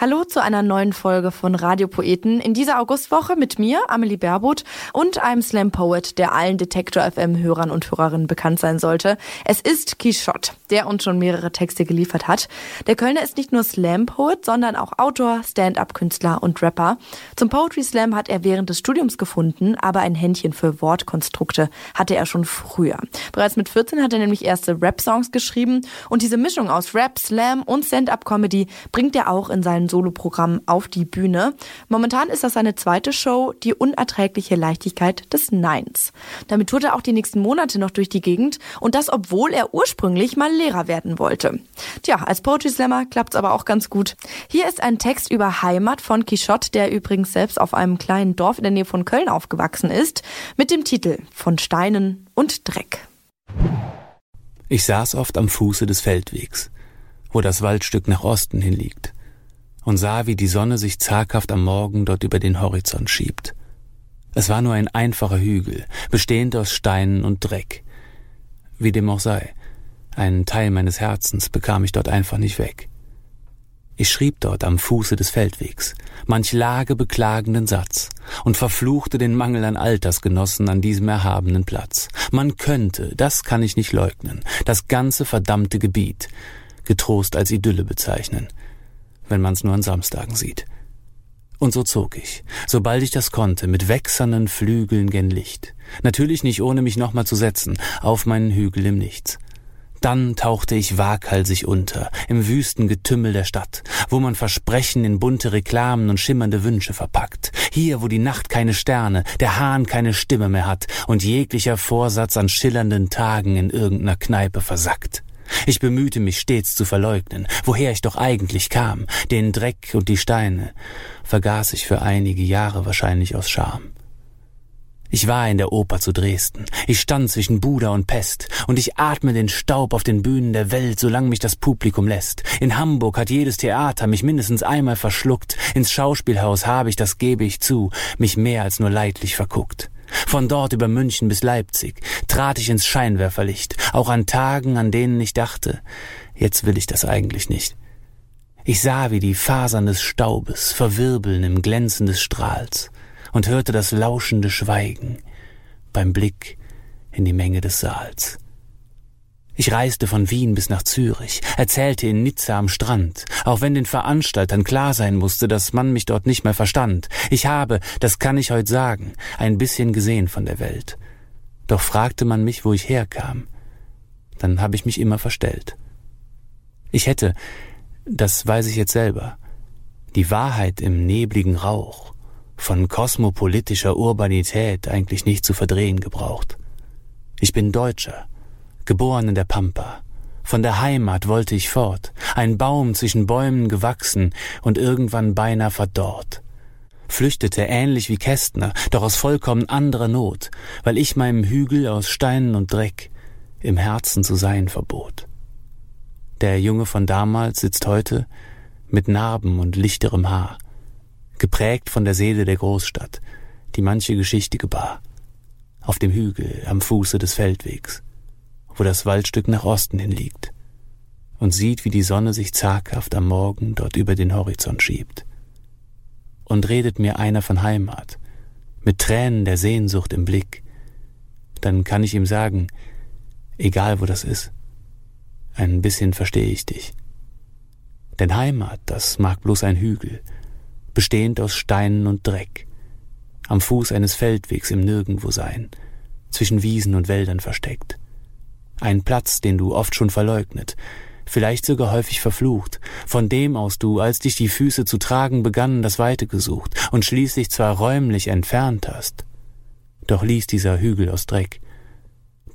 Hallo zu einer neuen Folge von Radiopoeten. In dieser Augustwoche mit mir, Amelie Berbot, und einem Slam Poet, der allen Detektor FM Hörern und Hörerinnen bekannt sein sollte. Es ist Quichotte, der uns schon mehrere Texte geliefert hat. Der Kölner ist nicht nur Slam Poet, sondern auch Autor, Stand-up-Künstler und Rapper. Zum Poetry Slam hat er während des Studiums gefunden, aber ein Händchen für Wortkonstrukte hatte er schon früher. Bereits mit 14 hat er nämlich erste Rap-Songs geschrieben und diese Mischung aus Rap, Slam und Stand-up-Comedy bringt er auch in seinen Soloprogramm auf die Bühne. Momentan ist das seine zweite Show, die unerträgliche Leichtigkeit des Neins. Damit tourt er auch die nächsten Monate noch durch die Gegend und das, obwohl er ursprünglich mal Lehrer werden wollte. Tja, als Poetry Slammer klappt's aber auch ganz gut. Hier ist ein Text über Heimat von Quichotte, der übrigens selbst auf einem kleinen Dorf in der Nähe von Köln aufgewachsen ist, mit dem Titel Von Steinen und Dreck. Ich saß oft am Fuße des Feldwegs, wo das Waldstück nach Osten hinliegt und sah, wie die Sonne sich zaghaft am Morgen dort über den Horizont schiebt. Es war nur ein einfacher Hügel, bestehend aus Steinen und Dreck. Wie dem auch sei, einen Teil meines Herzens bekam ich dort einfach nicht weg. Ich schrieb dort am Fuße des Feldwegs manch Lage beklagenden Satz und verfluchte den Mangel an Altersgenossen an diesem erhabenen Platz. Man könnte, das kann ich nicht leugnen, das ganze verdammte Gebiet getrost als Idylle bezeichnen, wenn man's nur an Samstagen sieht. Und so zog ich, sobald ich das konnte, mit wächsernen Flügeln gen Licht, natürlich nicht ohne mich nochmal zu setzen, auf meinen Hügel im Nichts. Dann tauchte ich waghalsig unter, im wüsten Getümmel der Stadt, wo man Versprechen in bunte Reklamen und schimmernde Wünsche verpackt. Hier, wo die Nacht keine Sterne, der Hahn keine Stimme mehr hat und jeglicher Vorsatz an schillernden Tagen in irgendeiner Kneipe versackt. Ich bemühte mich stets zu verleugnen, woher ich doch eigentlich kam, den Dreck und die Steine, vergaß ich für einige Jahre wahrscheinlich aus Scham. Ich war in der Oper zu Dresden. Ich stand zwischen Buda und Pest und ich atme den Staub auf den Bühnen der Welt, solange mich das Publikum lässt. In Hamburg hat jedes Theater mich mindestens einmal verschluckt. Ins Schauspielhaus habe ich, das gebe ich zu, mich mehr als nur leidlich verguckt. Von dort über München bis Leipzig trat ich ins Scheinwerferlicht, auch an Tagen, an denen ich dachte, jetzt will ich das eigentlich nicht. Ich sah, wie die Fasern des Staubes verwirbeln im Glänzen des Strahls und hörte das lauschende Schweigen beim Blick in die Menge des Saals. Ich reiste von Wien bis nach Zürich, erzählte in Nizza am Strand, auch wenn den Veranstaltern klar sein musste, dass man mich dort nicht mehr verstand. Ich habe, das kann ich heute sagen, ein bisschen gesehen von der Welt. Doch fragte man mich, wo ich herkam. Dann habe ich mich immer verstellt. Ich hätte, das weiß ich jetzt selber, die Wahrheit im nebligen Rauch von kosmopolitischer Urbanität eigentlich nicht zu verdrehen gebraucht. Ich bin Deutscher, geboren in der Pampa. Von der Heimat wollte ich fort, ein Baum zwischen Bäumen gewachsen und irgendwann beinahe verdorrt. Flüchtete ähnlich wie Kästner, doch aus vollkommen anderer Not, weil ich meinem Hügel aus Steinen und Dreck im Herzen zu sein verbot. Der Junge von damals sitzt heute mit Narben und lichterem Haar, geprägt von der Seele der Großstadt, die manche Geschichte gebar, auf dem Hügel am Fuße des Feldwegs wo das Waldstück nach Osten hin liegt, und sieht, wie die Sonne sich zaghaft am Morgen dort über den Horizont schiebt. Und redet mir einer von Heimat, mit Tränen der Sehnsucht im Blick, dann kann ich ihm sagen, egal wo das ist, ein bisschen verstehe ich dich. Denn Heimat, das mag bloß ein Hügel, bestehend aus Steinen und Dreck, am Fuß eines Feldwegs im Nirgendwo sein, zwischen Wiesen und Wäldern versteckt. Ein Platz, den du oft schon verleugnet, vielleicht sogar häufig verflucht, von dem aus du, als dich die Füße zu tragen begannen, das Weite gesucht und schließlich zwar räumlich entfernt hast, doch ließ dieser Hügel aus Dreck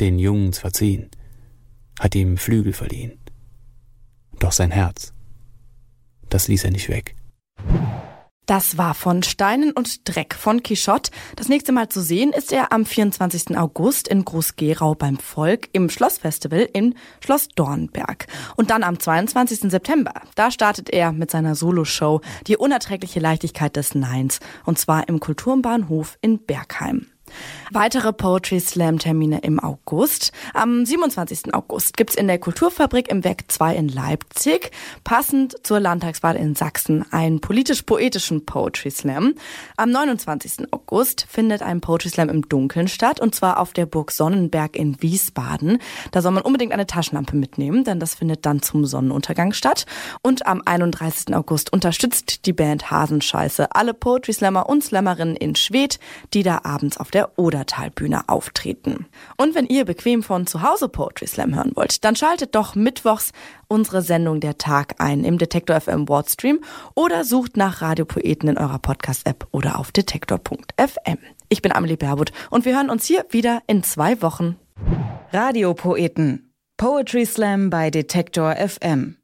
den Jungen zwar ziehen, hat ihm Flügel verliehen, doch sein Herz, das ließ er nicht weg. Das war von Steinen und Dreck von Quichotte. Das nächste Mal zu sehen ist er am 24. August in Groß-Gerau beim Volk im Schlossfestival in Schloss Dornberg. Und dann am 22. September, da startet er mit seiner Soloshow Die unerträgliche Leichtigkeit des Neins. Und zwar im Kulturbahnhof in Bergheim. Weitere Poetry Slam Termine im August. Am 27. August gibt's in der Kulturfabrik im Werk 2 in Leipzig, passend zur Landtagswahl in Sachsen, einen politisch-poetischen Poetry Slam. Am 29. August findet ein Poetry Slam im Dunkeln statt, und zwar auf der Burg Sonnenberg in Wiesbaden. Da soll man unbedingt eine Taschenlampe mitnehmen, denn das findet dann zum Sonnenuntergang statt. Und am 31. August unterstützt die Band Hasenscheiße alle Poetry Slammer und Slammerinnen in Schwedt, die da abends auf der Odertalbühne auftreten. Und wenn ihr bequem von zu Hause Poetry Slam hören wollt, dann schaltet doch mittwochs unsere Sendung Der Tag ein im Detektor FM Wordstream oder sucht nach Radiopoeten in eurer Podcast-App oder auf detektor.fm. Ich bin Amelie Berbut und wir hören uns hier wieder in zwei Wochen. Radiopoeten. Poetry Slam bei Detektor FM.